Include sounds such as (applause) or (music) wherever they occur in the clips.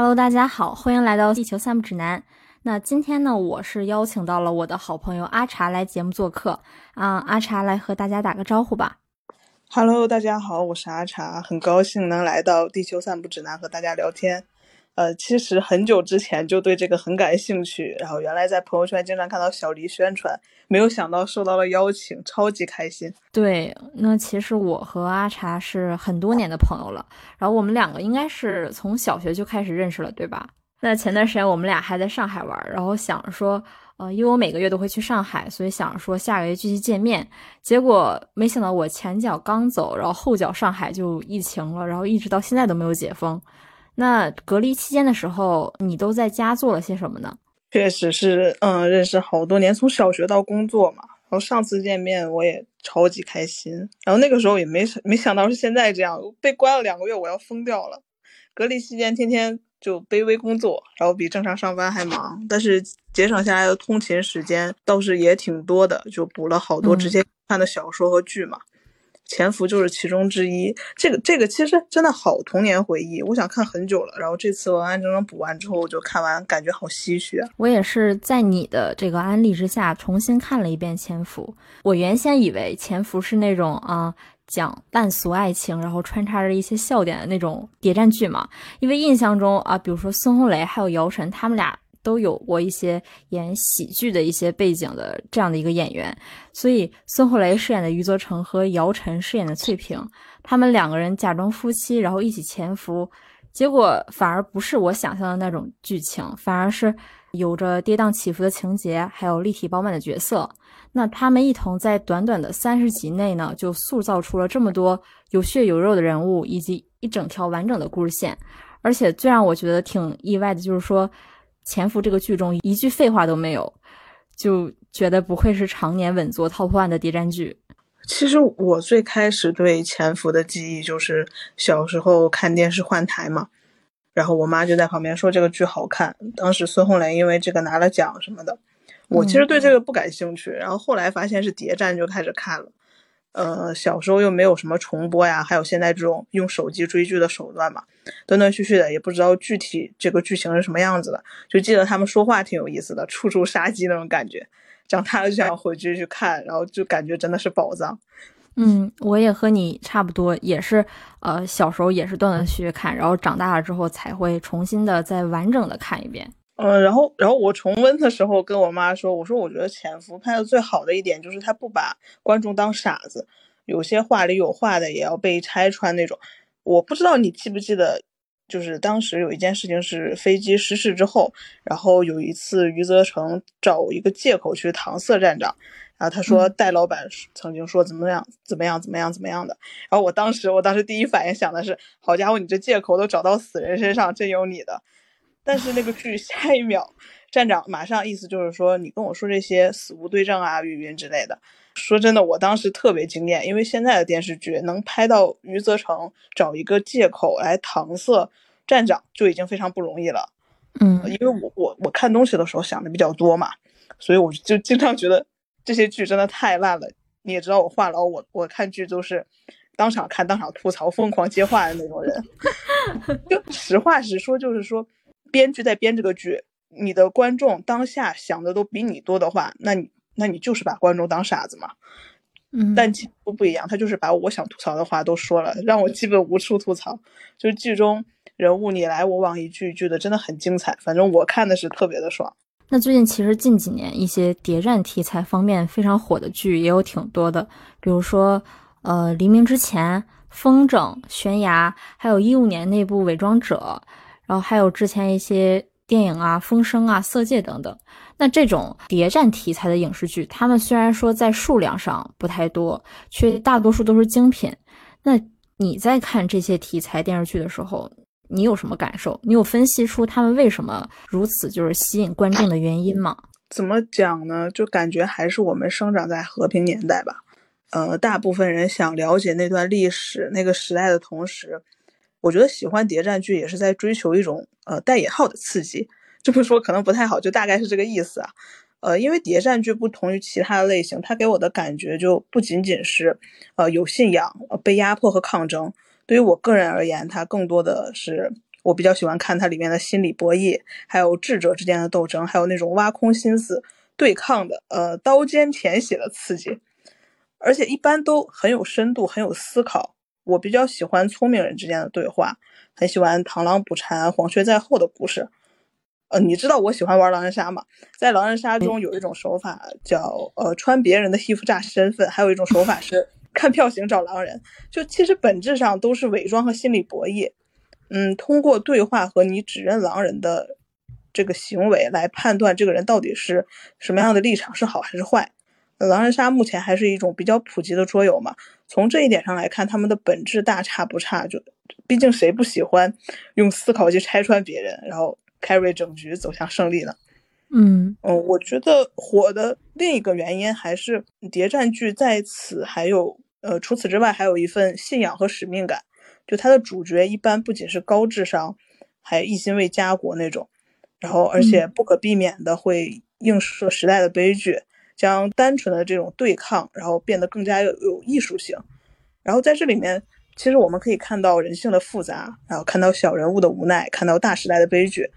Hello，大家好，欢迎来到地球散步指南。那今天呢，我是邀请到了我的好朋友阿茶来节目做客啊。阿茶来和大家打个招呼吧。Hello，大家好，我是阿茶，很高兴能来到地球散步指南和大家聊天。呃，其实很久之前就对这个很感兴趣，然后原来在朋友圈经常看到小黎宣传，没有想到受到了邀请，超级开心。对，那其实我和阿茶是很多年的朋友了，然后我们两个应该是从小学就开始认识了，对吧？那前段时间我们俩还在上海玩，然后想说，呃，因为我每个月都会去上海，所以想说下个月继续见面。结果没想到我前脚刚走，然后后脚上海就疫情了，然后一直到现在都没有解封。那隔离期间的时候，你都在家做了些什么呢？确实是，嗯，认识好多年，从小学到工作嘛。然后上次见面我也超级开心，然后那个时候也没没想到是现在这样，被关了两个月，我要疯掉了。隔离期间天天。就卑微工作，然后比正常上班还忙，但是节省下来的通勤时间倒是也挺多的，就补了好多直接看的小说和剧嘛。潜伏就是其中之一。这个这个其实真的好童年回忆，我想看很久了。然后这次完完整整补完之后，我就看完，感觉好唏嘘。我也是在你的这个安利之下重新看了一遍《潜伏》。我原先以为《潜伏》是那种啊。讲烂俗爱情，然后穿插着一些笑点的那种谍战剧嘛。因为印象中啊，比如说孙红雷还有姚晨，他们俩都有过一些演喜剧的一些背景的这样的一个演员。所以孙红雷饰演的余则成和姚晨饰演的翠萍，他们两个人假装夫妻，然后一起潜伏，结果反而不是我想象的那种剧情，反而是有着跌宕起伏的情节，还有立体饱满的角色。那他们一同在短短的三十集内呢，就塑造出了这么多有血有肉的人物，以及一整条完整的故事线。而且最让我觉得挺意外的，就是说《潜伏》这个剧中一句废话都没有，就觉得不愧是常年稳坐 top one 的谍战剧。其实我最开始对《潜伏》的记忆就是小时候看电视换台嘛，然后我妈就在旁边说这个剧好看。当时孙红雷因为这个拿了奖什么的。我其实对这个不感兴趣，然后后来发现是谍战就开始看了。呃，小时候又没有什么重播呀，还有现在这种用手机追剧的手段嘛，断断续续的，也不知道具体这个剧情是什么样子的，就记得他们说话挺有意思的，处处杀机那种感觉。长大了就想回去去看，然后就感觉真的是宝藏。嗯，我也和你差不多，也是呃小时候也是断断续续看，然后长大了之后才会重新的再完整的看一遍。嗯，然后，然后我重温的时候跟我妈说，我说我觉得《潜伏》拍的最好的一点就是他不把观众当傻子，有些话里有话的也要被拆穿那种。我不知道你记不记得，就是当时有一件事情是飞机失事之后，然后有一次余则成找一个借口去搪塞站长，然后他说戴老板曾经说怎么样怎么样怎么样怎么样的，然后我当时我当时第一反应想的是，好家伙，你这借口都找到死人身上，真有你的。但是那个剧下一秒，站长马上意思就是说，你跟我说这些死无对证啊、语音之类的。说真的，我当时特别惊艳，因为现在的电视剧能拍到余则成找一个借口来搪塞站长就已经非常不容易了。嗯，因为我我我看东西的时候想的比较多嘛，所以我就经常觉得这些剧真的太烂了。你也知道我话痨，我我看剧都是当场看当场吐槽、疯狂接话的那种人。(laughs) 就实话实说，就是说。编剧在编这个剧，你的观众当下想的都比你多的话，那你那你就是把观众当傻子嘛。嗯，但其实不一样，他就是把我想吐槽的话都说了，让我基本无处吐槽。就是剧中人物你来我往，一句一句的，真的很精彩。反正我看的是特别的爽。那最近其实近几年一些谍战题材方面非常火的剧也有挺多的，比如说呃黎明之前、风筝、悬崖，还有一五年那部伪装者。然后还有之前一些电影啊，《风声》啊，《色戒》等等。那这种谍战题材的影视剧，他们虽然说在数量上不太多，却大多数都是精品。那你在看这些题材电视剧的时候，你有什么感受？你有分析出他们为什么如此就是吸引观众的原因吗？怎么讲呢？就感觉还是我们生长在和平年代吧。呃，大部分人想了解那段历史、那个时代的同时。我觉得喜欢谍战剧也是在追求一种呃带引号的刺激，这么说可能不太好，就大概是这个意思啊。呃，因为谍战剧不同于其他的类型，它给我的感觉就不仅仅是呃有信仰、被压迫和抗争。对于我个人而言，它更多的是我比较喜欢看它里面的心理博弈，还有智者之间的斗争，还有那种挖空心思对抗的，呃，刀尖舔血的刺激，而且一般都很有深度，很有思考。我比较喜欢聪明人之间的对话，很喜欢螳螂捕蝉，黄雀在后的故事。呃，你知道我喜欢玩狼人杀吗？在狼人杀中有一种手法叫呃穿别人的衣服诈身份，还有一种手法是 (laughs) 看票型找狼人。就其实本质上都是伪装和心理博弈。嗯，通过对话和你指认狼人的这个行为来判断这个人到底是什么样的立场，是好还是坏。狼人杀目前还是一种比较普及的桌游嘛，从这一点上来看，他们的本质大差不差。就毕竟谁不喜欢用思考去拆穿别人，然后 carry 整局走向胜利呢？嗯嗯，我觉得火的另一个原因还是谍战剧在此还有呃，除此之外还有一份信仰和使命感。就它的主角一般不仅是高智商，还一心为家国那种，然后而且不可避免的会映射时代的悲剧。将单纯的这种对抗，然后变得更加有有艺术性。然后在这里面，其实我们可以看到人性的复杂，然后看到小人物的无奈，看到大时代的悲剧，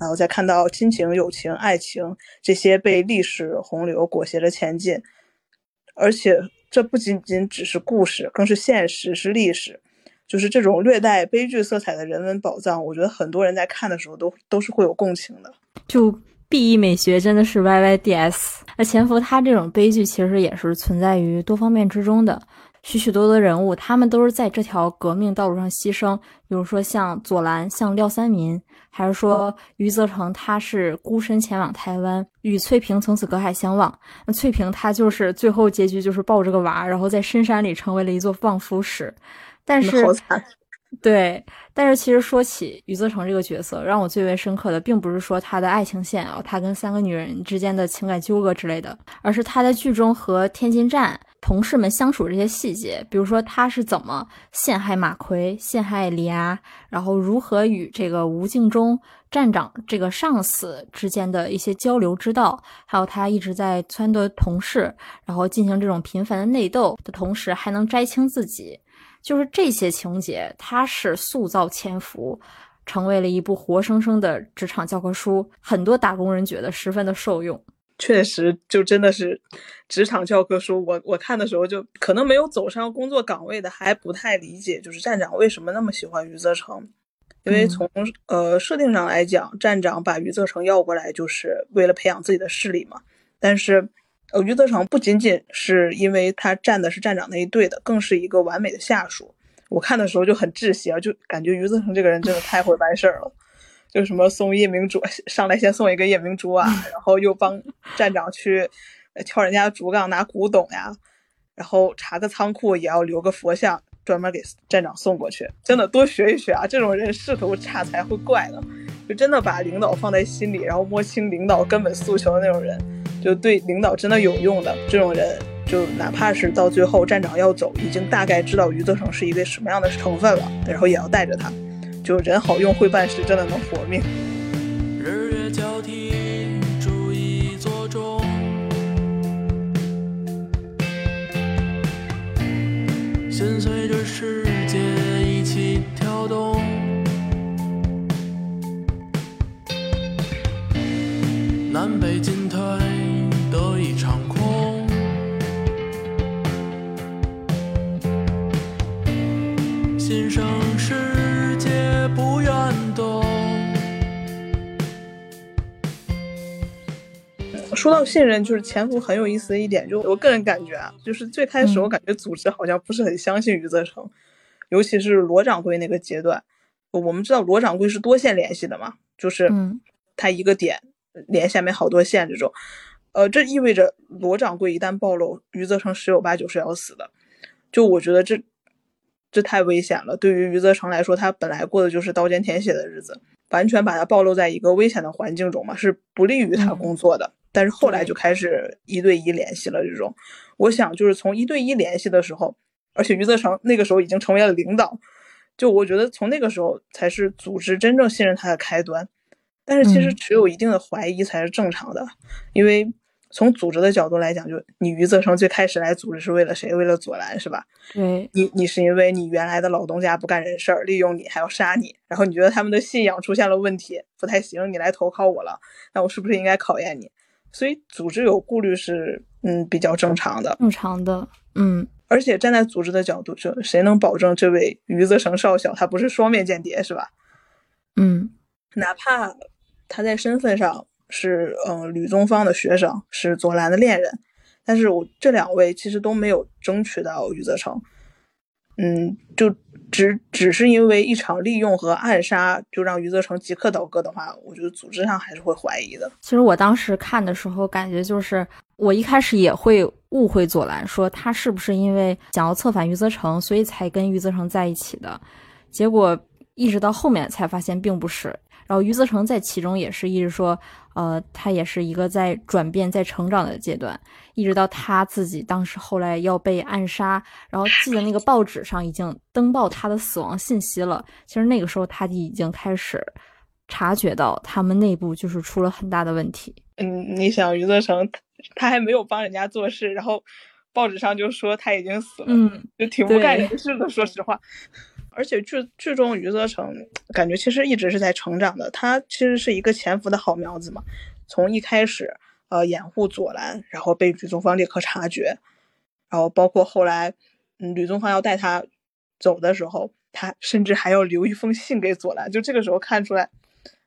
然后再看到亲情、友情、爱情这些被历史洪流裹挟着前进。而且这不仅仅只是故事，更是现实，是历史。就是这种略带悲剧色彩的人文宝藏，我觉得很多人在看的时候都都是会有共情的。就。B E 美学真的是 Y Y D S。那潜伏他这种悲剧其实也是存在于多方面之中的，许许多多人物，他们都是在这条革命道路上牺牲。比如说像左蓝，像廖三民，还是说余则成，他是孤身前往台湾，与翠萍从此隔海相望。那翠萍她就是最后结局就是抱着个娃，然后在深山里成为了一座望夫石。但是。对，但是其实说起余则成这个角色，让我最为深刻的，并不是说他的爱情线啊，他跟三个女人之间的情感纠葛之类的，而是他在剧中和天津站同事们相处这些细节，比如说他是怎么陷害马奎、陷害李涯，然后如何与这个吴敬中站长这个上司之间的一些交流之道，还有他一直在撺掇同事，然后进行这种频繁的内斗的同时，还能摘清自己。就是这些情节，它是塑造潜伏，成为了一部活生生的职场教科书，很多打工人觉得十分的受用。确实，就真的是职场教科书。我我看的时候，就可能没有走上工作岗位的还不太理解，就是站长为什么那么喜欢余则成，因为从呃设定上来讲，站长把余则成要过来就是为了培养自己的势力嘛，但是。呃，余则成不仅仅是因为他站的是站长那一队的，更是一个完美的下属。我看的时候就很窒息啊，就感觉余则成这个人真的太会办事儿了。就什么送夜明珠，(laughs) 上来先送一个夜明珠啊，(laughs) 然后又帮站长去敲人家竹杠拿古董呀，然后查个仓库也要留个佛像，专门给站长送过去。真的多学一学啊，这种人仕途差才会怪呢。就真的把领导放在心里，然后摸清领导根本诉求的那种人。就对领导真的有用的这种人，就哪怕是到最后站长要走，已经大概知道余则成是一个什么样的成分了，然后也要带着他。就人好用会办事，真的能活命。信任，就是潜伏很有意思的一点，就我个人感觉啊，就是最开始我感觉组织好像不是很相信余则成，尤其是罗掌柜那个阶段。我们知道罗掌柜是多线联系的嘛，就是他一个点连下面好多线这种。呃，这意味着罗掌柜一旦暴露，余则成十有八九是要死的。就我觉得这这太危险了。对于余则成来说，他本来过的就是刀尖舔血的日子，完全把他暴露在一个危险的环境中嘛，是不利于他工作的。但是后来就开始一对一联系了。这种，我想就是从一对一联系的时候，而且余则成那个时候已经成为了领导，就我觉得从那个时候才是组织真正信任他的开端。但是其实持有一定的怀疑才是正常的，因为。从组织的角度来讲，就你余则成最开始来组织是为了谁？为了左蓝是吧？对，你你是因为你原来的老东家不干人事儿，利用你还要杀你，然后你觉得他们的信仰出现了问题，不太行，你来投靠我了，那我是不是应该考验你？所以组织有顾虑是嗯比较正常的，正常的，嗯。而且站在组织的角度，就谁能保证这位余则成少校他不是双面间谍是吧？嗯，哪怕他在身份上。是，嗯，吕宗方的学生，是左蓝的恋人，但是我这两位其实都没有争取到余则成，嗯，就只只是因为一场利用和暗杀，就让余则成即刻倒戈的话，我觉得组织上还是会怀疑的。其实我当时看的时候，感觉就是我一开始也会误会左蓝，说他是不是因为想要策反余则成，所以才跟余则成在一起的，结果一直到后面才发现并不是。然后余则成在其中也是一直说。呃，他也是一个在转变、在成长的阶段，一直到他自己当时后来要被暗杀，然后记得那个报纸上已经登报他的死亡信息了。其实那个时候他就已经开始察觉到他们内部就是出了很大的问题。嗯，你想余则成，他还没有帮人家做事，然后报纸上就说他已经死了，嗯，就挺不干人事的，说实话。而且剧剧中余则成感觉其实一直是在成长的，他其实是一个潜伏的好苗子嘛。从一开始，呃，掩护左蓝，然后被吕宗方立刻察觉，然后包括后来，嗯，吕宗方要带他走的时候，他甚至还要留一封信给左蓝。就这个时候看出来，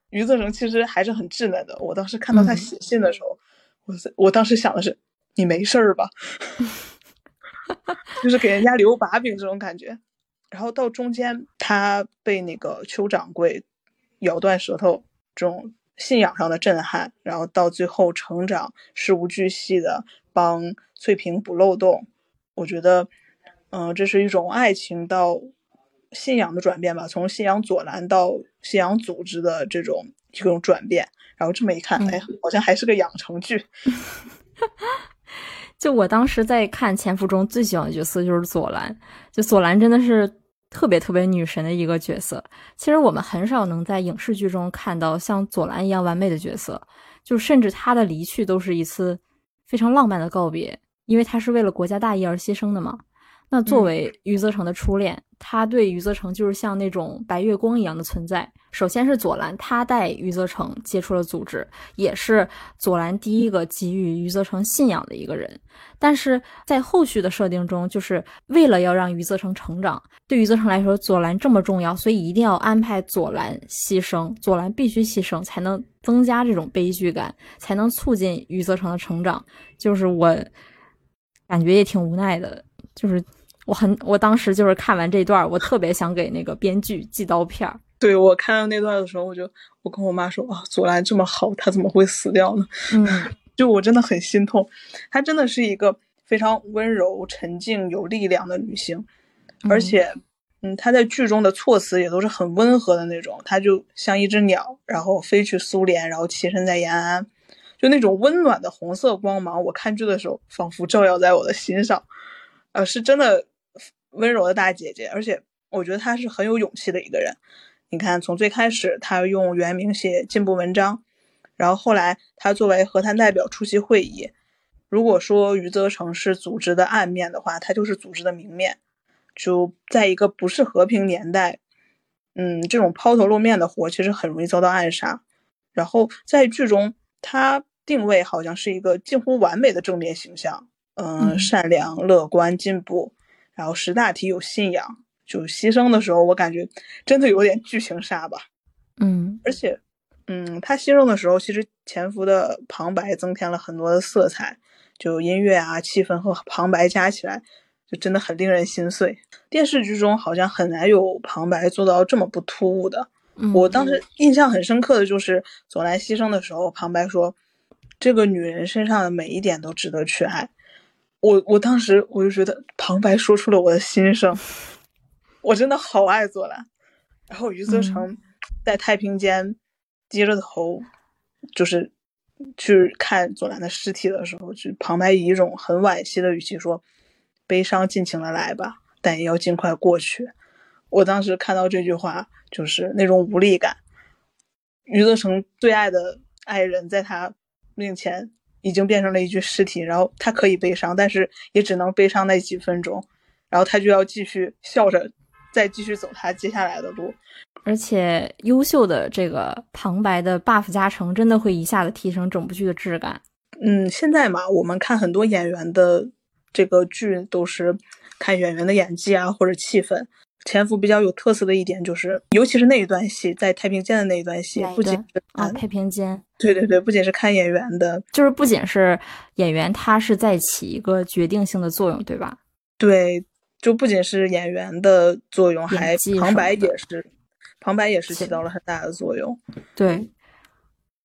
余则成其实还是很稚嫩的。我当时看到他写信的时候，我我当时想的是，你没事儿吧？(laughs) 就是给人家留把柄这种感觉。然后到中间，他被那个邱掌柜咬断舌头这种信仰上的震撼，然后到最后成长，事无巨细的帮翠萍补漏洞。我觉得，嗯，这是一种爱情到信仰的转变吧，从信仰左蓝到信仰组织的这种一种转变。然后这么一看，哎，好像还是个养成剧。(laughs) 就我当时在看《潜伏》中最喜欢的角色就是左蓝，就左蓝真的是。特别特别女神的一个角色，其实我们很少能在影视剧中看到像左蓝一样完美的角色，就甚至她的离去都是一次非常浪漫的告别，因为她是为了国家大义而牺牲的嘛。那作为余则成的初恋，他对余则成就是像那种白月光一样的存在。首先是左蓝，他带余则成接触了组织，也是左蓝第一个给予余则成信仰的一个人。但是在后续的设定中，就是为了要让余则成成长，对余则成来说，左蓝这么重要，所以一定要安排左蓝牺牲，左蓝必须牺牲，才能增加这种悲剧感，才能促进余则成的成长。就是我感觉也挺无奈的，就是我很我当时就是看完这段，我特别想给那个编剧寄刀片儿。对我看到那段的时候，我就我跟我妈说啊，左蓝这么好，他怎么会死掉呢？嗯，(laughs) 就我真的很心痛。她真的是一个非常温柔、沉静、有力量的女性，而且，嗯，她在剧中的措辞也都是很温和的那种。她就像一只鸟，然后飞去苏联，然后栖身在延安，就那种温暖的红色光芒。我看剧的时候，仿佛照耀在我的心上，呃，是真的温柔的大姐姐。而且，我觉得她是很有勇气的一个人。你看，从最开始她用原名写进步文章，然后后来她作为和谈代表出席会议。如果说余则成是组织的暗面的话，他就是组织的明面。就在一个不是和平年代，嗯，这种抛头露面的活其实很容易遭到暗杀。然后在剧中，他定位好像是一个近乎完美的正面形象，嗯，善良、乐观、进步，然后识大体、有信仰。就牺牲的时候，我感觉真的有点剧情杀吧。嗯，而且，嗯，他牺牲的时候，其实潜伏的旁白增添了很多的色彩，就音乐啊、气氛和旁白加起来，就真的很令人心碎。电视剧中好像很难有旁白做到这么不突兀的。我当时印象很深刻的就是左蓝牺牲的时候，旁白说：“这个女人身上的每一点都值得去爱。”我我当时我就觉得旁白说出了我的心声。我真的好爱左蓝，然后余则成在太平间低着头，就是去看左蓝的尸体的时候，就旁白以一种很惋惜的语气说：“悲伤尽情的来吧，但也要尽快过去。”我当时看到这句话，就是那种无力感。余则成最爱的爱人，在他面前已经变成了一具尸体，然后他可以悲伤，但是也只能悲伤那几分钟，然后他就要继续笑着再继续走他接下来的路。而且优秀的这个旁白的 buff 加成，真的会一下子提升整部剧的质感。嗯，现在嘛，我们看很多演员的这个剧都是看演员的演技啊，或者气氛。潜伏比较有特色的一点就是，尤其是那一段戏，在太平间的那一段戏，不仅是啊太平间，对对对，不仅是看演员的，就是不仅是演员，他是在起一个决定性的作用，对吧？对，就不仅是演员的作用，还旁白也是，旁白也是起到了很大的作用。对。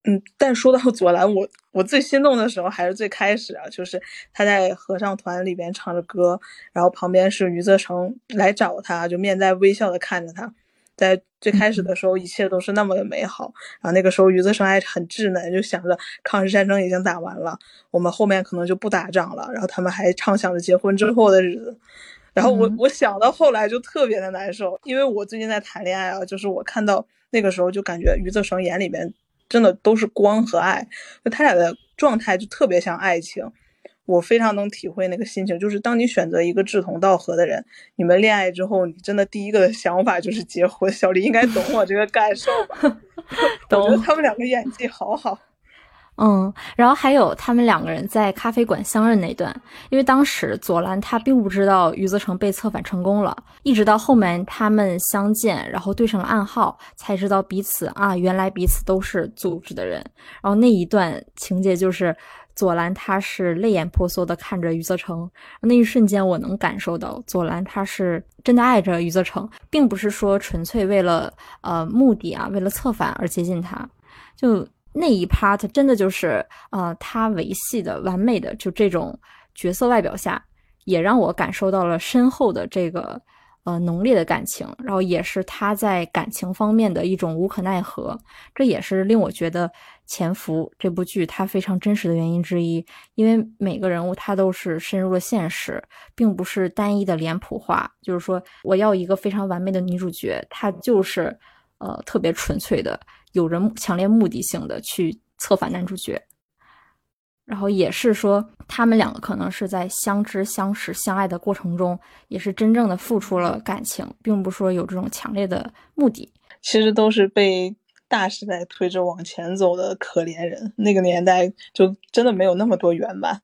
嗯，但说到左蓝，我我最心动的时候还是最开始啊，就是他在合唱团里边唱着歌，然后旁边是余则成来找他，就面带微笑的看着他。在最开始的时候，一切都是那么的美好。然后那个时候，余则成还很稚嫩，就想着抗日战争已经打完了，我们后面可能就不打仗了。然后他们还畅想着结婚之后的日子。然后我我想到后来就特别的难受，因为我最近在谈恋爱啊，就是我看到那个时候就感觉余则成眼里面。真的都是光和爱，就他俩的状态就特别像爱情，我非常能体会那个心情。就是当你选择一个志同道合的人，你们恋爱之后，你真的第一个想法就是结婚。小黎应该懂我这个感受吧？懂。(laughs) 我觉得他们两个演技好好。嗯，然后还有他们两个人在咖啡馆相认那段，因为当时左蓝他并不知道余则成被策反成功了，一直到后面他们相见，然后对上了暗号，才知道彼此啊，原来彼此都是组织的人。然后那一段情节就是左蓝他是泪眼婆娑的看着余则成，那一瞬间我能感受到左蓝他是真的爱着余则成，并不是说纯粹为了呃目的啊，为了策反而接近他，就。那一 part 真的就是，呃，他维系的完美的就这种角色外表下，也让我感受到了深厚的这个，呃，浓烈的感情，然后也是他在感情方面的一种无可奈何，这也是令我觉得《潜伏》这部剧它非常真实的原因之一，因为每个人物他都是深入了现实，并不是单一的脸谱化，就是说我要一个非常完美的女主角，她就是，呃，特别纯粹的。有着强烈目的性的去策反男主角，然后也是说他们两个可能是在相知、相识、相爱的过程中，也是真正的付出了感情，并不说有这种强烈的目的。其实都是被大时代推着往前走的可怜人。那个年代就真的没有那么多圆满。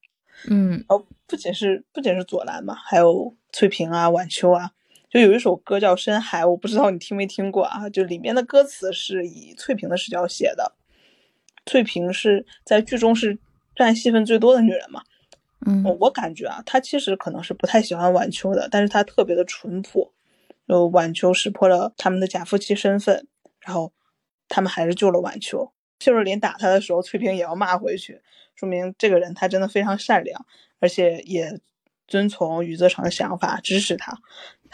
嗯，哦，不仅是不仅是左蓝嘛，还有翠萍啊、晚秋啊。就有一首歌叫《深海》，我不知道你听没听过啊？就里面的歌词是以翠萍的视角写的。翠萍是在剧中是占戏份最多的女人嘛？嗯，我感觉啊，她其实可能是不太喜欢晚秋的，但是她特别的淳朴。就晚秋识破了他们的假夫妻身份，然后他们还是救了晚秋。谢若琳打他的时候，翠萍也要骂回去，说明这个人他真的非常善良，而且也遵从余则成的想法，支持他。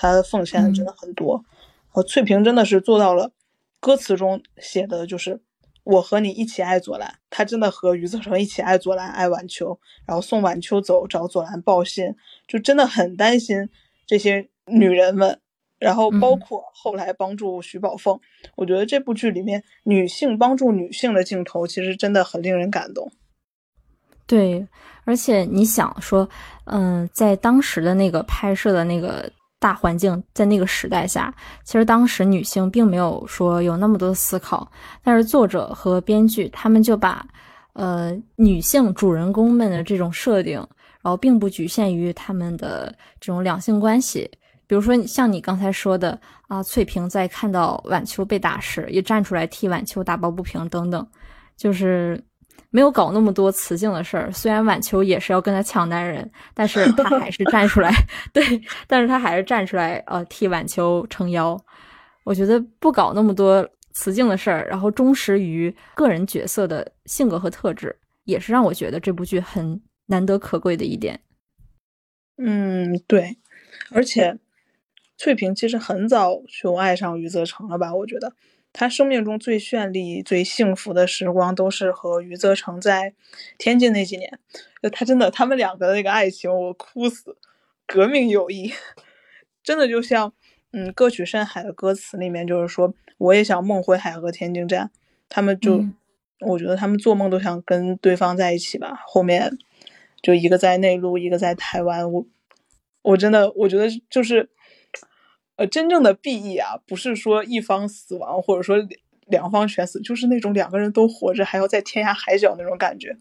他的奉献真的很多，和翠萍真的是做到了。歌词中写的就是我和你一起爱左蓝，他真的和余则成一起爱左蓝，爱晚秋，然后送晚秋走，找左蓝报信，就真的很担心这些女人们。然后包括后来帮助徐宝凤，我觉得这部剧里面女性帮助女性的镜头其实真的很令人感动。对，而且你想说，嗯，在当时的那个拍摄的那个。大环境在那个时代下，其实当时女性并没有说有那么多的思考，但是作者和编剧他们就把，呃，女性主人公们的这种设定，然后并不局限于他们的这种两性关系，比如说像你刚才说的啊，翠萍在看到晚秋被打时，也站出来替晚秋打抱不平等等，就是。没有搞那么多雌竞的事儿，虽然晚秋也是要跟他抢男人，但是 (laughs) 他还是站出来，(laughs) 对，但是他还是站出来，呃，替晚秋撑腰。我觉得不搞那么多雌竞的事儿，然后忠实于个人角色的性格和特质，也是让我觉得这部剧很难得可贵的一点。嗯，对，而且翠萍其实很早就爱上余则成了吧？我觉得。他生命中最绚丽、最幸福的时光，都是和余则成在天津那几年。就他真的，他们两个的那个爱情，我哭死。革命友谊，(laughs) 真的就像，嗯，歌曲《深海》的歌词里面就是说，我也想梦回海河天津站。他们就我觉得他们做梦都想跟对方在一起吧。后面就一个在内陆，一个在台湾。我我真的我觉得就是，呃，真正的 B E 啊，不是说一方死亡，或者说两方全死，就是那种两个人都活着，还要在天涯海角那种感觉。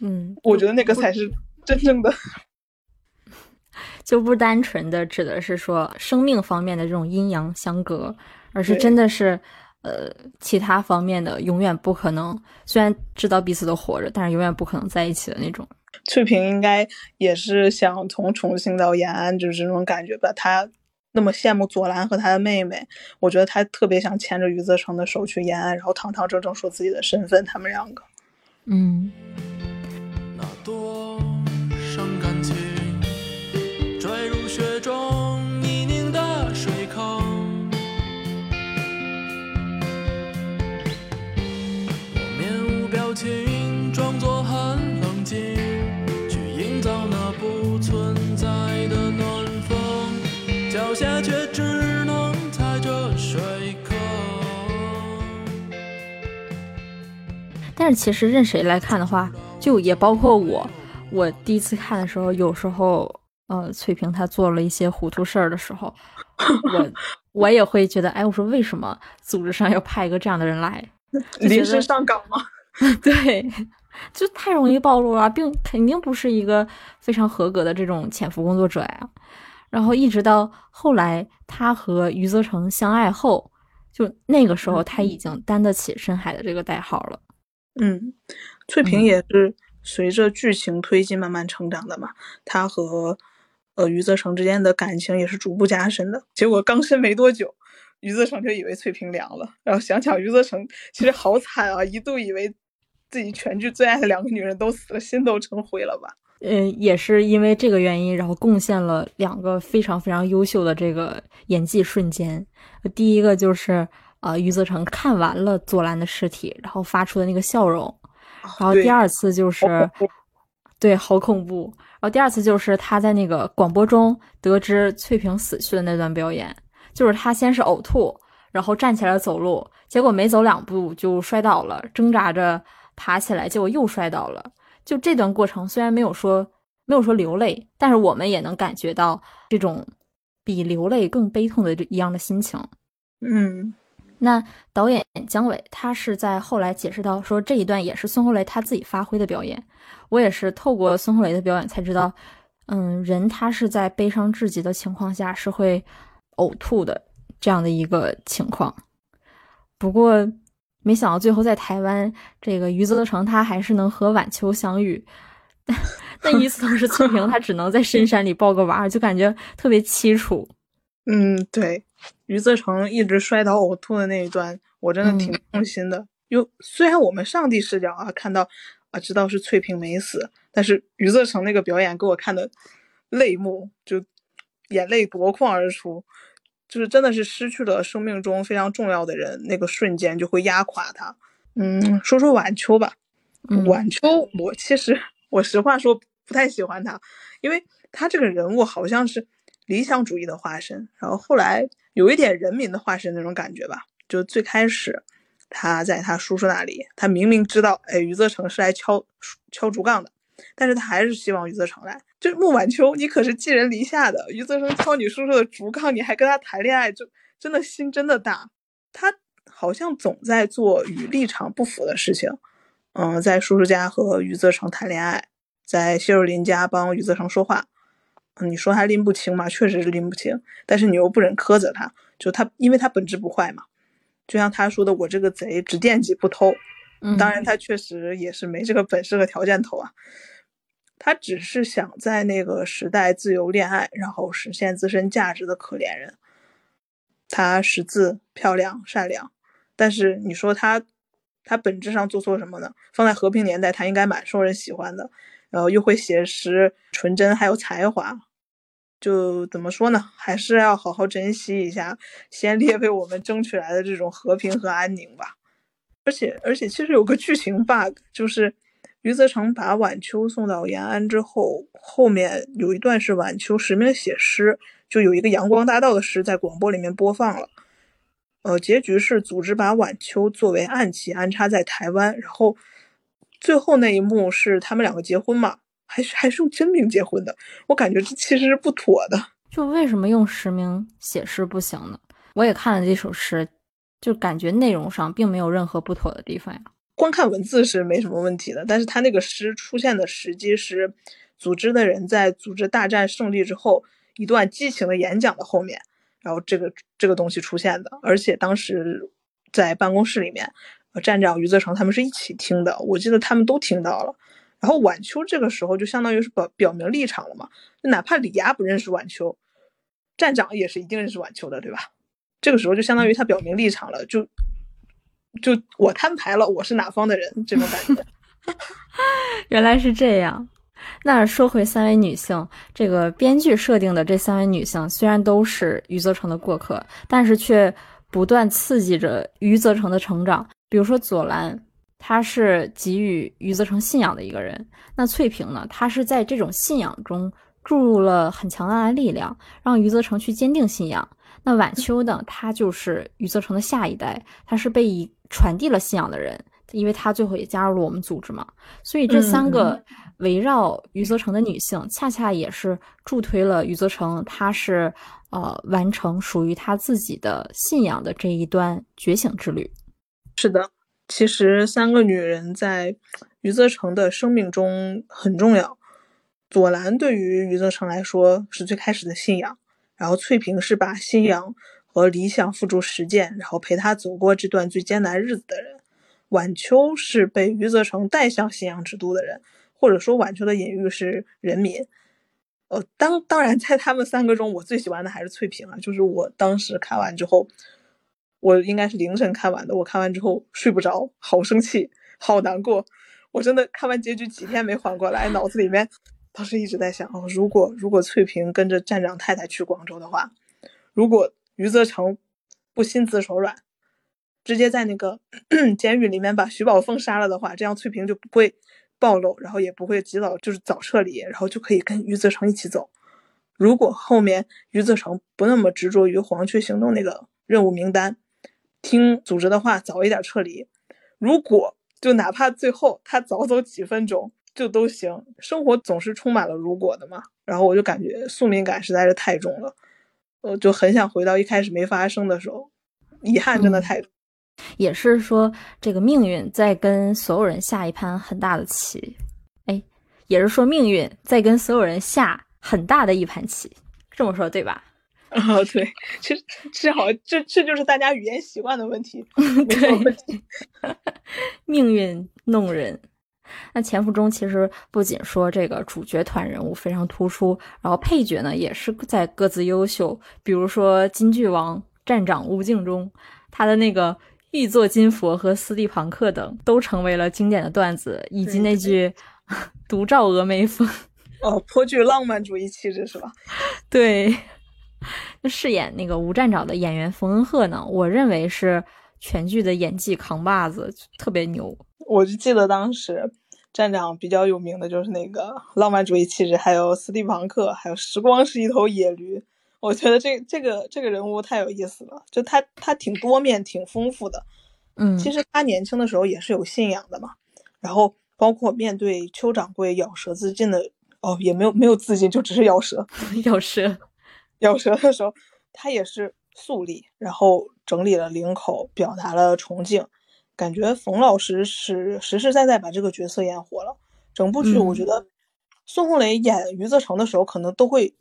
嗯，我觉得那个才是真正的。(laughs) 就不单纯的指的是说生命方面的这种阴阳相隔，而是真的是，呃，其他方面的永远不可能。虽然知道彼此都活着，但是永远不可能在一起的那种。翠萍应该也是想从重庆到延安，就是这种感觉吧。她那么羡慕左蓝和他的妹妹，我觉得他特别想牵着余则成的手去延安，然后堂堂正正说自己的身份。他们两个，嗯。但是其实任谁来看的话，就也包括我。我第一次看的时候，有时候，呃，翠萍她做了一些糊涂事儿的时候，我 (laughs) 我也会觉得，哎，我说为什么组织上要派一个这样的人来？(laughs) 临时上岗吗？(laughs) 对，就太容易暴露了，并肯定不是一个非常合格的这种潜伏工作者呀。然后一直到后来，他和余则成相爱后，就那个时候他已经担得起深海的这个代号了。嗯，翠萍也是随着剧情推进慢慢成长的嘛。她和呃余则成之间的感情也是逐步加深的。结果刚深没多久，余则成就以为翠萍凉了。然后想想余则成其实好惨啊，一度以为自己全剧最爱的两个女人都死了，心都成灰了吧。嗯，也是因为这个原因，然后贡献了两个非常非常优秀的这个演技瞬间。第一个就是。啊，余则成看完了左蓝的尸体，然后发出的那个笑容，然后第二次就是，对，好恐怖。然后第二次就是他在那个广播中得知翠萍死去的那段表演，就是他先是呕吐，然后站起来走路，结果没走两步就摔倒了，挣扎着爬起来，结果又摔倒了。就这段过程虽然没有说没有说流泪，但是我们也能感觉到这种比流泪更悲痛的一样的心情。嗯。那导演姜伟，他是在后来解释到说这一段也是孙红雷他自己发挥的表演。我也是透过孙红雷的表演才知道，嗯，人他是在悲伤至极的情况下是会呕吐的这样的一个情况。不过没想到最后在台湾，这个余则成他还是能和晚秋相遇，(laughs) 但与此同时，(laughs) 翠萍他只能在深山里抱个娃，就感觉特别凄楚。嗯，对。余则成一直摔倒呕吐的那一段，我真的挺痛心的。又虽然我们上帝视角啊看到啊知道是翠萍没死，但是余则成那个表演给我看的泪目，就眼泪夺眶而出，就是真的是失去了生命中非常重要的人，那个瞬间就会压垮他。嗯，说说晚秋吧。(laughs) 晚秋，我其实我实话说不太喜欢他，因为他这个人物好像是理想主义的化身，然后后来。有一点人民的化身那种感觉吧，就最开始他在他叔叔那里，他明明知道，哎，余则成是来敲敲竹杠的，但是他还是希望余则成来。就是穆晚秋，你可是寄人篱下的，余则成敲你叔叔的竹杠，你还跟他谈恋爱，就真的心真的大。他好像总在做与立场不符的事情，嗯，在叔叔家和余则成谈恋爱，在谢若琳家帮余则成说话。你说他拎不清嘛？确实是拎不清，但是你又不忍苛责他，就他，因为他本质不坏嘛。就像他说的：“我这个贼只惦记不偷。”当然，他确实也是没这个本事和条件偷啊。他只是想在那个时代自由恋爱，然后实现自身价值的可怜人。他识字、漂亮、善良，但是你说他，他本质上做错什么呢？放在和平年代，他应该蛮受人喜欢的。然后又会写诗，纯真还有才华，就怎么说呢？还是要好好珍惜一下先烈为我们争取来的这种和平和安宁吧。而且而且，其实有个剧情 bug，就是余则成把晚秋送到延安之后，后面有一段是晚秋实名写诗，就有一个阳光大道的诗在广播里面播放了。呃，结局是组织把晚秋作为暗棋安插在台湾，然后最后那一幕是他们两个结婚嘛，还是还是用真名结婚的。我感觉这其实是不妥的。就为什么用实名写诗不行呢？我也看了这首诗，就感觉内容上并没有任何不妥的地方呀。光看文字是没什么问题的，但是他那个诗出现的时机是组织的人在组织大战胜利之后一段激情的演讲的后面，然后这个这个东西出现的，而且当时在办公室里面，站长余则成他们是一起听的，我记得他们都听到了。然后晚秋这个时候就相当于是表表明立场了嘛，就哪怕李涯不认识晚秋，站长也是一定认识晚秋的，对吧？这个时候就相当于他表明立场了，就。就我摊牌了，我是哪方的人？这种感觉，(laughs) 原来是这样。那说回三位女性，这个编剧设定的这三位女性，虽然都是余则成的过客，但是却不断刺激着余则成的成长。比如说左蓝，她是给予余则成信仰的一个人；那翠萍呢，她是在这种信仰中注入了很强大的力量，让余则成去坚定信仰。那晚秋呢，她就是余则成的下一代，她是被以传递了信仰的人，因为她最后也加入了我们组织嘛，所以这三个围绕余则成的女性，恰恰也是助推了余则成，他是呃完成属于他自己的信仰的这一段觉醒之旅。是的，其实三个女人在余则成的生命中很重要。左蓝对于余则成来说是最开始的信仰，然后翠萍是把信仰。和理想付诸实践，然后陪他走过这段最艰难日子的人，晚秋是被余则成带向信仰之都的人，或者说晚秋的隐喻是人民。呃，当当然，在他们三个中，我最喜欢的还是翠萍啊。就是我当时看完之后，我应该是凌晨看完的，我看完之后睡不着，好生气，好难过。我真的看完结局几天没缓过来，脑子里面当时一直在想：哦，如果如果翠萍跟着站长太太去广州的话，如果。余则成不心慈手软，直接在那个 (clears throat) 监狱里面把徐宝凤杀了的话，这样翠萍就不会暴露，然后也不会及早就是早撤离，然后就可以跟余则成一起走。如果后面余则成不那么执着于黄雀行动那个任务名单，听组织的话早一点撤离，如果就哪怕最后他早走几分钟就都行。生活总是充满了如果的嘛，然后我就感觉宿命感实在是太重了。我就很想回到一开始没发生的时候，遗憾真的太多。也是说，这个命运在跟所有人下一盘很大的棋，哎，也是说命运在跟所有人下很大的一盘棋，这么说对吧？(laughs) 啊，对，其实这好，这这就是大家语言习惯的问题，(laughs) 没有问题。(laughs) 命运弄人。那《潜伏》中其实不仅说这个主角团人物非常突出，然后配角呢也是在各自优秀。比如说金句王站长吴敬中，他的那个玉作金佛和斯蒂庞克等都成为了经典的段子，以及那句“独照峨眉峰”，哦，颇具浪漫主义气质是吧？对。饰演那个吴站长的演员冯恩鹤呢，我认为是全剧的演技扛把子，特别牛。我就记得当时。站长比较有名的就是那个浪漫主义气质，还有斯蒂庞克，还有时光是一头野驴。我觉得这这个这个人物太有意思了，就他他挺多面、挺丰富的。嗯，其实他年轻的时候也是有信仰的嘛。然后包括面对邱掌柜咬舌自尽的，哦，也没有没有自尽，就只是咬舌，(laughs) 咬舌，咬舌的时候，他也是肃立，然后整理了领口，表达了崇敬。感觉冯老师是实实在在把这个角色演活了。整部剧，我觉得孙红雷演余则成的时候，可能都会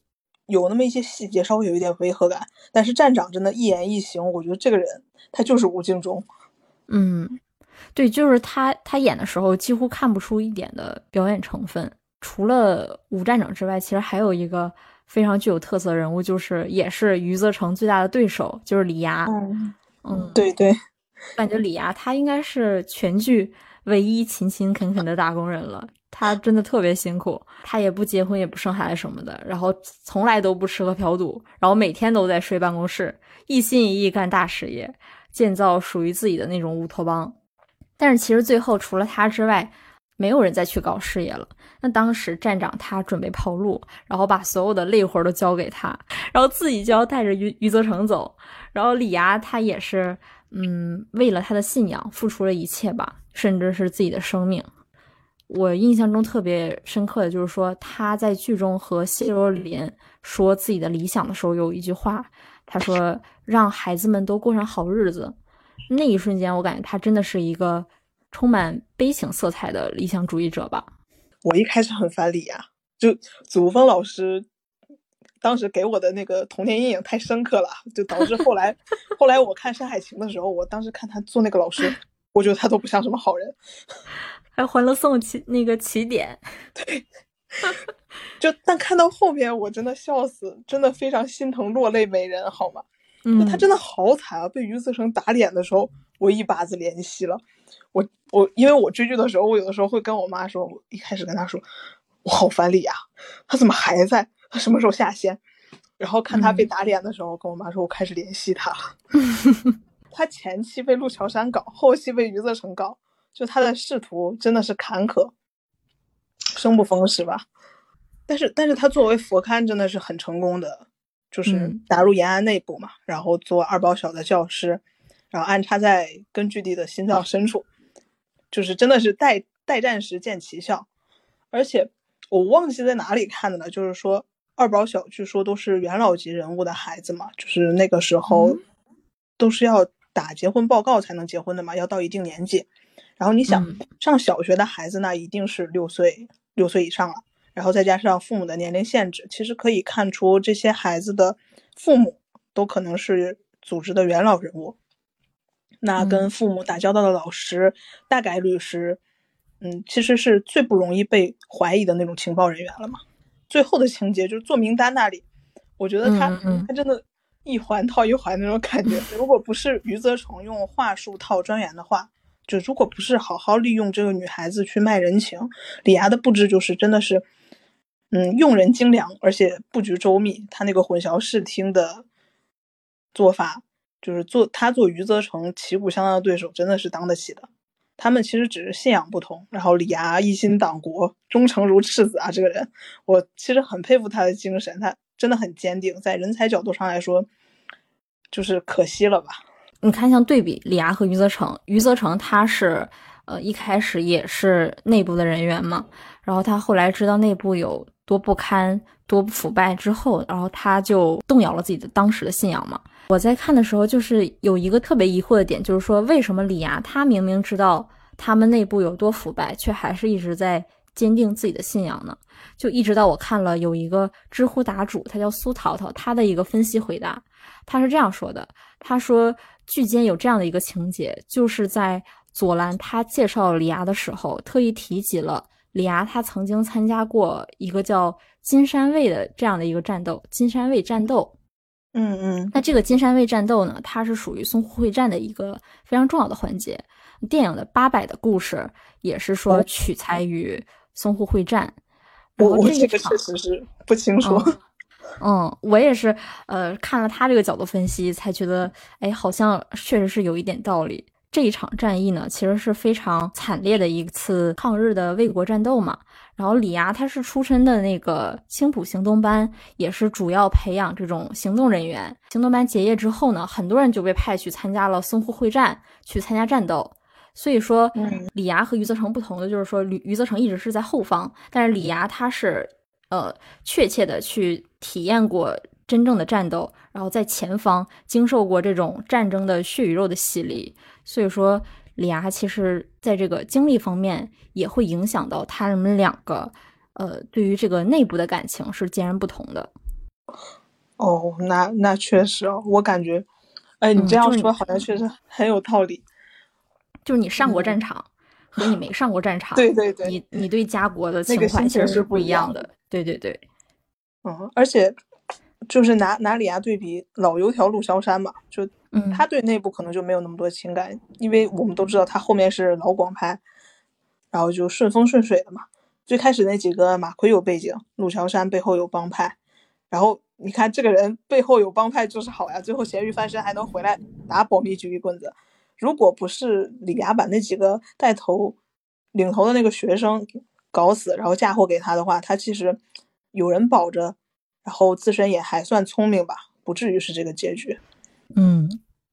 有那么一些细节稍微有一点违和感。但是站长真的一言一行，我觉得这个人他就是吴敬中。嗯，对，就是他，他演的时候几乎看不出一点的表演成分。除了吴站长之外，其实还有一个非常具有特色人物，就是也是余则成最大的对手，就是李涯。嗯嗯，对对。感觉李涯他应该是全剧唯一勤勤恳恳的打工人了。他真的特别辛苦，他也不结婚，也不生孩子什么的，然后从来都不吃喝嫖赌，然后每天都在睡办公室，一心一意干大事业，建造属于自己的那种乌托邦。但是其实最后除了他之外，没有人再去搞事业了。那当时站长他准备跑路，然后把所有的累活都交给他，然后自己就要带着余余则成走。然后李涯他也是，嗯，为了他的信仰付出了一切吧，甚至是自己的生命。我印象中特别深刻的就是说，他在剧中和谢若琳说自己的理想的时候，有一句话，他说：“让孩子们都过上好日子。”那一瞬间，我感觉他真的是一个充满悲情色彩的理想主义者吧。我一开始很反李呀，就祖峰老师当时给我的那个童年阴影太深刻了，就导致后来 (laughs) 后来我看《山海情》的时候，我当时看他做那个老师，我觉得他都不像什么好人。(laughs) 还《欢乐颂》起那个起点，对，就但看到后边我真的笑死，真的非常心疼落泪美人，好吗？嗯，他真的好惨啊！被余则成打脸的时候，我一把子怜惜了。我我因为我追剧的时候，我有的时候会跟我妈说，我一开始跟她说，我好烦李啊，他怎么还在？他什么时候下线？然后看他被打脸的时候，跟我妈说，我开始联系他了。他前期被陆桥山搞，后期被余则成搞。就他的仕途真的是坎坷，生不逢时吧。但是，但是他作为佛龛真的是很成功的，就是打入延安内部嘛，然后做二保小的教师，然后安插在根据地的心脏深处，就是真的是待待战时见奇效。而且我忘记在哪里看的了，就是说二宝小据说都是元老级人物的孩子嘛，就是那个时候都是要打结婚报告才能结婚的嘛，要到一定年纪。然后你想上小学的孩子，那一定是六岁六岁以上了。然后再加上父母的年龄限制，其实可以看出这些孩子的父母都可能是组织的元老人物。那跟父母打交道的老师，大概率是，嗯，其实是最不容易被怀疑的那种情报人员了嘛。最后的情节就是做名单那里，我觉得他他真的，一环套一环那种感觉。如果不是余则成用话术套专员的话。就如果不是好好利用这个女孩子去卖人情，李涯的布置就是真的是，嗯，用人精良，而且布局周密。他那个混淆视听的做法，就是做他做余则成旗鼓相当的对手，真的是当得起的。他们其实只是信仰不同，然后李涯一心党国，忠诚如赤子啊！这个人，我其实很佩服他的精神，他真的很坚定。在人才角度上来说，就是可惜了吧。你看，像对比李涯和余则成，余则成他是，呃，一开始也是内部的人员嘛，然后他后来知道内部有多不堪、多腐败之后，然后他就动摇了自己的当时的信仰嘛。我在看的时候，就是有一个特别疑惑的点，就是说为什么李涯他明明知道他们内部有多腐败，却还是一直在坚定自己的信仰呢？就一直到我看了有一个知乎答主，他叫苏淘淘，他的一个分析回答，他是这样说的，他说。剧间有这样的一个情节，就是在左蓝他介绍李涯的时候，特意提及了李涯他曾经参加过一个叫金山卫的这样的一个战斗，金山卫战斗。嗯嗯，那这个金山卫战斗呢，它是属于淞沪会战的一个非常重要的环节。电影的八百的故事也是说取材于淞沪会战。我我这个确实是不清楚。嗯，我也是，呃，看了他这个角度分析，才觉得，哎，好像确实是有一点道理。这一场战役呢，其实是非常惨烈的一次抗日的卫国战斗嘛。然后李涯他是出身的那个青浦行动班，也是主要培养这种行动人员。行动班结业之后呢，很多人就被派去参加了淞沪会战，去参加战斗。所以说，李涯和余则成不同的就是说，余余则成一直是在后方，但是李涯他是。呃，确切的去体验过真正的战斗，然后在前方经受过这种战争的血与肉的洗礼，所以说李涯其实在这个经历方面也会影响到他们两个，呃，对于这个内部的感情是截然不同的。哦，那那确实哦，我感觉，哎，你这样说好像确实很有道理。就是你上过战场和你没上过战场，(laughs) 对对对，你你对家国的情怀其实是不一样的。对对对，嗯，而且就是拿拿李涯对比老油条陆萧山嘛，就他对内部可能就没有那么多情感，因为我们都知道他后面是老广派，然后就顺风顺水的嘛。最开始那几个马奎有背景，陆桥山背后有帮派，然后你看这个人背后有帮派就是好呀，最后咸鱼翻身还能回来打保密局一棍子。如果不是李涯把那几个带头领头的那个学生搞死，然后嫁祸给他的话，他其实有人保着，然后自身也还算聪明吧，不至于是这个结局。嗯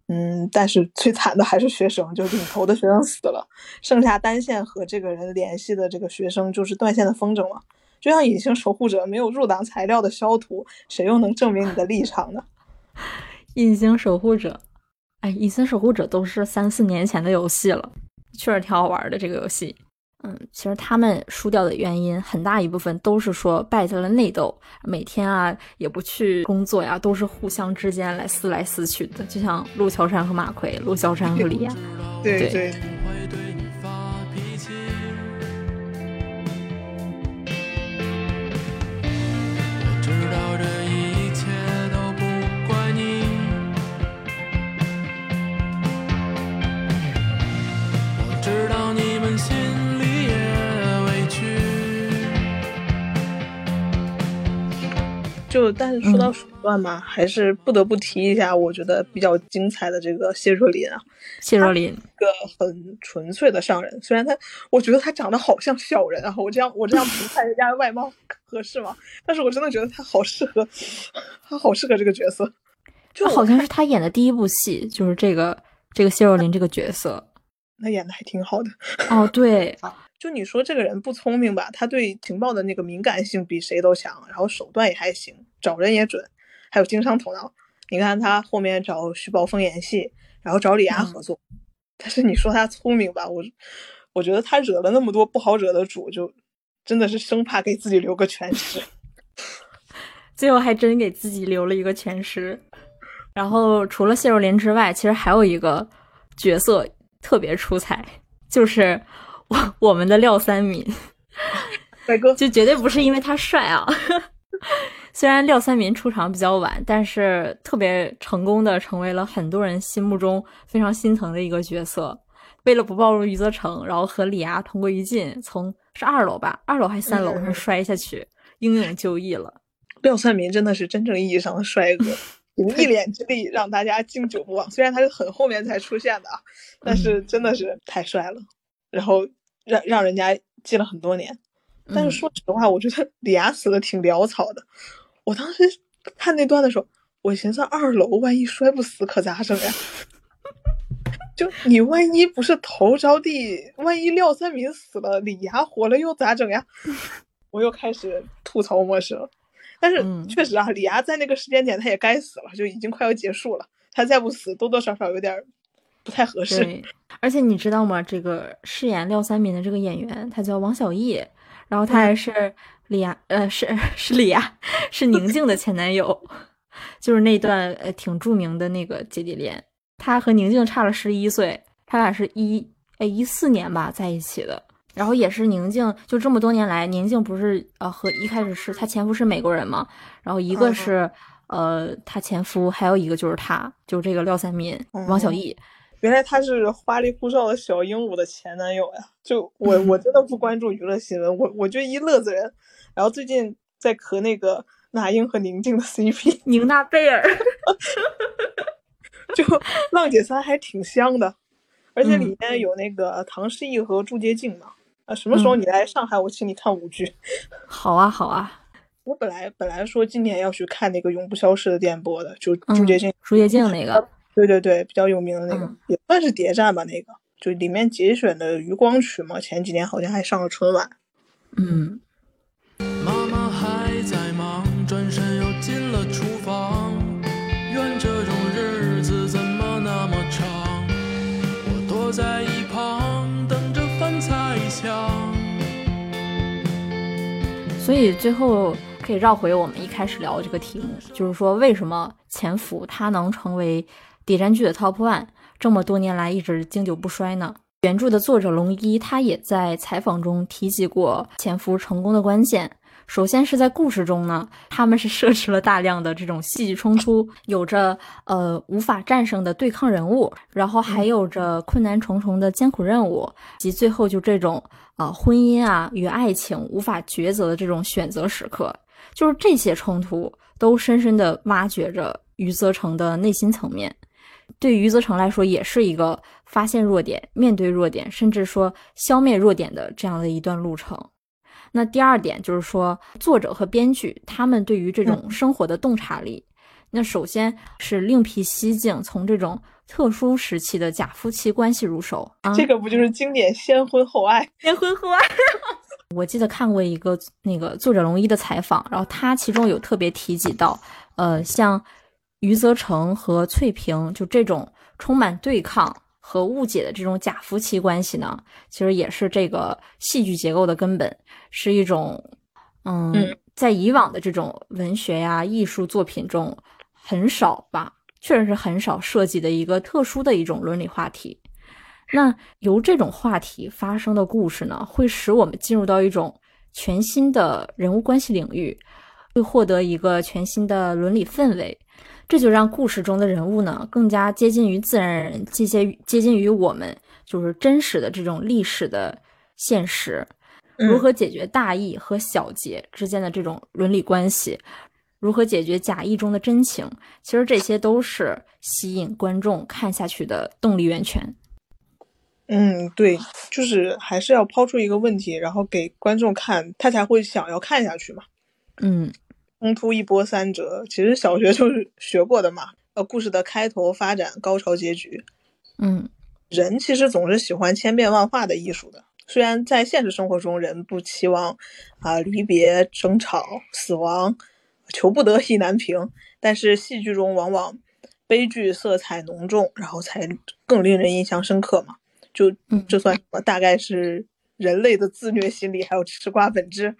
嗯，但是最惨的还是学生，就领头的学生死了，剩下单线和这个人联系的这个学生就是断线的风筝了。就像隐形守护者没有入党材料的肖图，谁又能证明你的立场呢？(laughs) 隐形守护者，哎，隐形守护者都是三四年前的游戏了，确实挺好玩的这个游戏。嗯，其实他们输掉的原因很大一部分都是说败在了内斗，每天啊也不去工作呀，都是互相之间来撕来撕去的，就像陆桥山和马奎，陆桥山和李亚。对对。就但是说到手段嘛，还是不得不提一下，我觉得比较精彩的这个谢若琳啊。谢若琳，一个很纯粹的商人，虽然他，我觉得他长得好像小人啊。我这样我这样评判人家外貌合适吗？但是我真的觉得他好适合，他好适合这个角色。就好像是他演的第一部戏，就是这个这个谢若琳这个角色，(laughs) 那演的还挺好的。哦，对。就你说这个人不聪明吧？他对情报的那个敏感性比谁都强，然后手段也还行，找人也准，还有经商头脑。你看他后面找徐宝峰演戏，然后找李涯合作。(laughs) 但是你说他聪明吧？我我觉得他惹了那么多不好惹的主，就真的是生怕给自己留个全 (laughs) 尸。(laughs) 最后还真给自己留了一个全尸。然后除了谢若琳之外，其实还有一个角色特别出彩，就是。我我们的廖三敏，帅哥就绝对不是因为他帅啊。虽然廖三民出场比较晚，但是特别成功的成为了很多人心目中非常心疼的一个角色。为了不暴露余则成，然后和李涯同归于尽，从是二楼吧，二楼还是三楼上摔下去，英勇就义了。(laughs) 廖三民真的是真正意义上的帅哥，(laughs) 用一脸之力让大家经久不忘。虽然他是很后面才出现的啊，但是真的是太帅了。然后。让让人家记了很多年，但是说实话，我觉得李涯死的挺潦草的。我当时看那段的时候，我寻思二楼万一摔不死可咋整呀？(laughs) 就你万一不是头着地，万一廖三民死了，李涯活了又咋整呀？(laughs) 我又开始吐槽模式了。但是确实啊，李涯在那个时间点他也该死了，就已经快要结束了。他再不死，多多少少有点。不太合适，而且你知道吗？这个饰演廖三民的这个演员，他叫王小艺，然后他还是李亚，呃，是 (laughs) 是李亚，是宁静的前男友，(laughs) 就是那段呃挺著名的那个姐弟恋。他和宁静差了十一岁，他俩是一哎一四年吧在一起的，然后也是宁静，就这么多年来，宁静不是呃和一开始是她前夫是美国人嘛，然后一个是呃她前夫，还有一个就是他，就是这个廖三民，王小艺。原来他是花里胡哨的小鹦鹉的前男友呀！就我我真的不 (laughs) 关注娱乐新闻，我我就一乐子人。然后最近在磕那个那英和宁静的 CP，(laughs) 宁娜贝尔，(laughs) 就浪姐三还挺香的，而且里面有那个唐诗逸和朱洁静嘛。啊，什么时候你来上海，我请你看舞剧。好啊，好啊。我本来本来说今年要去看那个永不消逝的电波的，就朱洁静，朱洁静那个。对对对，比较有名的那个也算是谍战吧，那个就里面节选的余光曲嘛，前几年好像还上了春晚。嗯。妈妈还在忙，转身又进了厨房。愿这种日子怎么那么长？我躲在一旁等着饭菜香。所以最后可以绕回我们一开始聊的这个题目，就是说为什么潜伏它能成为。谍战剧的 Top One，这么多年来一直经久不衰呢。原著的作者龙一，他也在采访中提及过潜伏成功的关键。首先是在故事中呢，他们是设置了大量的这种戏剧冲突，(laughs) 有着呃无法战胜的对抗人物，然后还有着困难重重的艰苦任务，及最后就这种啊婚姻啊与爱情无法抉择的这种选择时刻，就是这些冲突都深深的挖掘着余则成的内心层面。对余则成来说，也是一个发现弱点、面对弱点，甚至说消灭弱点的这样的一段路程。那第二点就是说，作者和编剧他们对于这种生活的洞察力，那首先是另辟蹊径，从这种特殊时期的假夫妻关系入手。啊、这个不就是经典先婚后爱？(laughs) 先婚后爱。(laughs) 我记得看过一个那个作者龙一的采访，然后他其中有特别提及到，呃，像余则成和翠萍就这种充满对抗和误解的这种假夫妻关系呢，其实也是这个戏剧结构的根本，是一种，嗯，在以往的这种文学呀、艺术作品中很少吧，确实是很少涉及的一个特殊的一种伦理话题。那由这种话题发生的故事呢，会使我们进入到一种全新的人物关系领域，会获得一个全新的伦理氛围，这就让故事中的人物呢更加接近于自然人，接近接近于我们就是真实的这种历史的现实。如何解决大义和小节之间的这种伦理关系？如何解决假意中的真情？其实这些都是吸引观众看下去的动力源泉。嗯，对，就是还是要抛出一个问题，然后给观众看，他才会想要看下去嘛。嗯，冲突一波三折，其实小学就是学过的嘛。呃，故事的开头、发展、高潮、结局。嗯，人其实总是喜欢千变万化的艺术的。虽然在现实生活中，人不期望啊离别、争吵、死亡，求不得意难平，但是戏剧中往往悲剧色彩浓重，然后才更令人印象深刻嘛。就这算什么？大概是人类的自虐心理，还有吃瓜本质，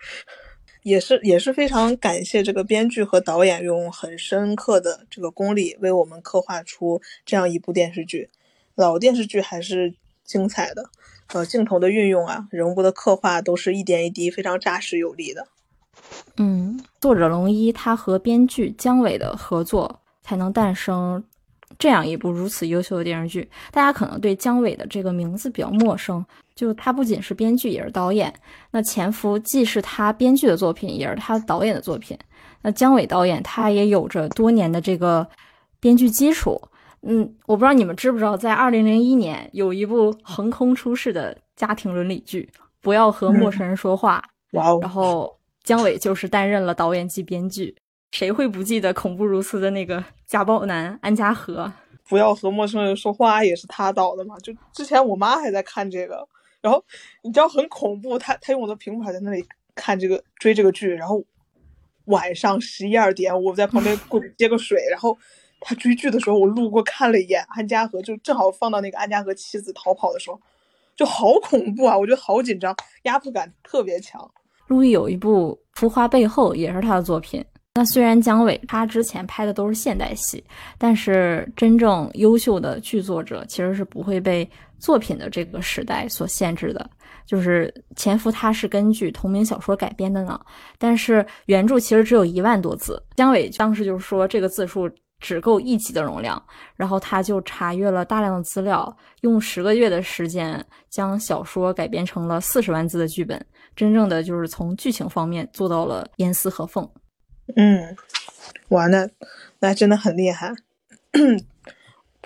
也是也是非常感谢这个编剧和导演用很深刻的这个功力为我们刻画出这样一部电视剧。老电视剧还是精彩的，呃，镜头的运用啊，人物的刻画都是一点一滴非常扎实有力的。嗯，作者龙一他和编剧姜伟的合作才能诞生。这样一部如此优秀的电视剧，大家可能对姜伟的这个名字比较陌生。就他不仅是编剧，也是导演。那《潜伏》既是他编剧的作品，也是他导演的作品。那姜伟导演他也有着多年的这个编剧基础。嗯，我不知道你们知不知道，在二零零一年有一部横空出世的家庭伦理剧《不要和陌生人说话》。哇哦！然后姜伟就是担任了导演及编剧。谁会不记得恐怖如斯的那个家暴男安家和？不要和陌生人说话，也是他导的嘛？就之前我妈还在看这个，然后你知道很恐怖，他他用我的平板在那里看这个追这个剧，然后晚上十一二点，我在旁边 (laughs) 过去接个水，然后他追剧的时候，我路过看了一眼安家和，就正好放到那个安家和妻子逃跑的时候，就好恐怖啊！我觉得好紧张，压迫感特别强。陆毅有一部《浮华背后》，也是他的作品。那虽然姜伟他之前拍的都是现代戏，但是真正优秀的剧作者其实是不会被作品的这个时代所限制的。就是《潜伏》，它是根据同名小说改编的呢，但是原著其实只有一万多字。姜伟当时就是说这个字数只够一集的容量，然后他就查阅了大量的资料，用十个月的时间将小说改编成了四十万字的剧本，真正的就是从剧情方面做到了严丝合缝。嗯，哇，那那真的很厉害。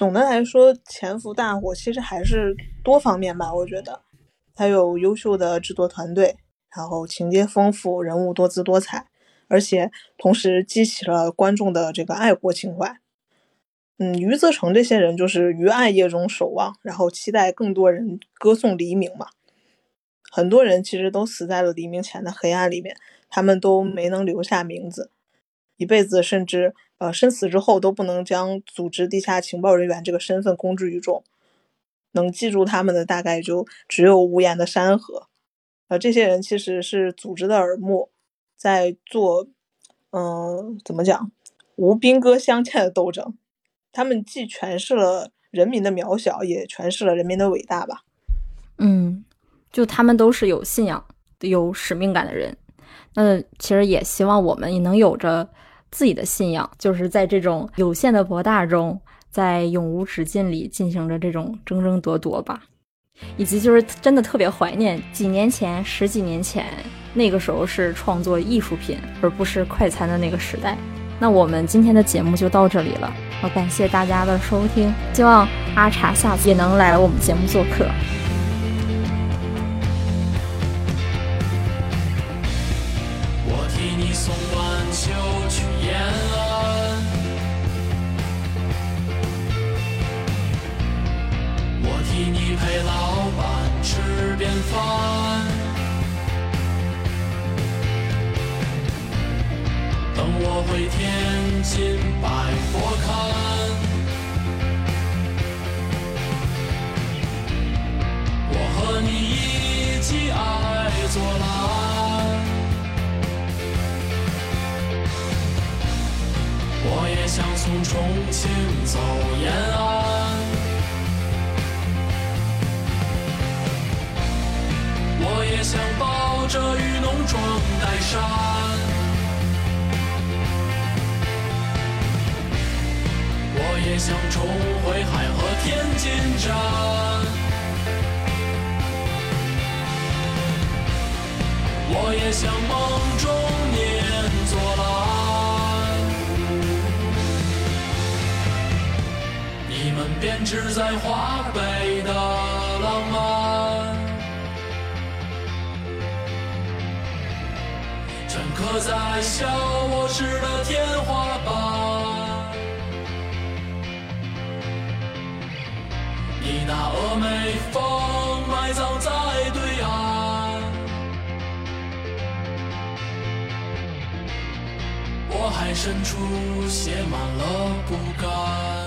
总的来说，《潜伏》大火其实还是多方面吧。我觉得它有优秀的制作团队，然后情节丰富，人物多姿多彩，而且同时激起了观众的这个爱国情怀。嗯，余则成这些人就是于暗夜中守望，然后期待更多人歌颂黎明嘛。很多人其实都死在了黎明前的黑暗里面。他们都没能留下名字，一辈子甚至呃生死之后都不能将组织地下情报人员这个身份公之于众，能记住他们的大概就只有无言的山河。呃，这些人其实是组织的耳目，在做嗯怎么讲无兵戈相见的斗争。他们既诠释了人民的渺小，也诠释了人民的伟大吧。嗯，就他们都是有信仰、有使命感的人。那其实也希望我们也能有着自己的信仰，就是在这种有限的博大中，在永无止境里进行着这种争争夺夺吧。以及就是真的特别怀念几年前、十几年前那个时候是创作艺术品而不是快餐的那个时代。那我们今天的节目就到这里了，好，感谢大家的收听，希望阿茶下次也能来我们节目做客。我替你送陪老板吃便饭。等我回天津百佛看，我和你一起爱作蓝。我也想从重庆走延安，想抱着雨农装岱山。我也想重回海河天津站，我也想梦中念作蓝。你们编织在华北的在小卧室的天花板。你那峨眉峰埋葬在对岸，我还深处写满了不甘。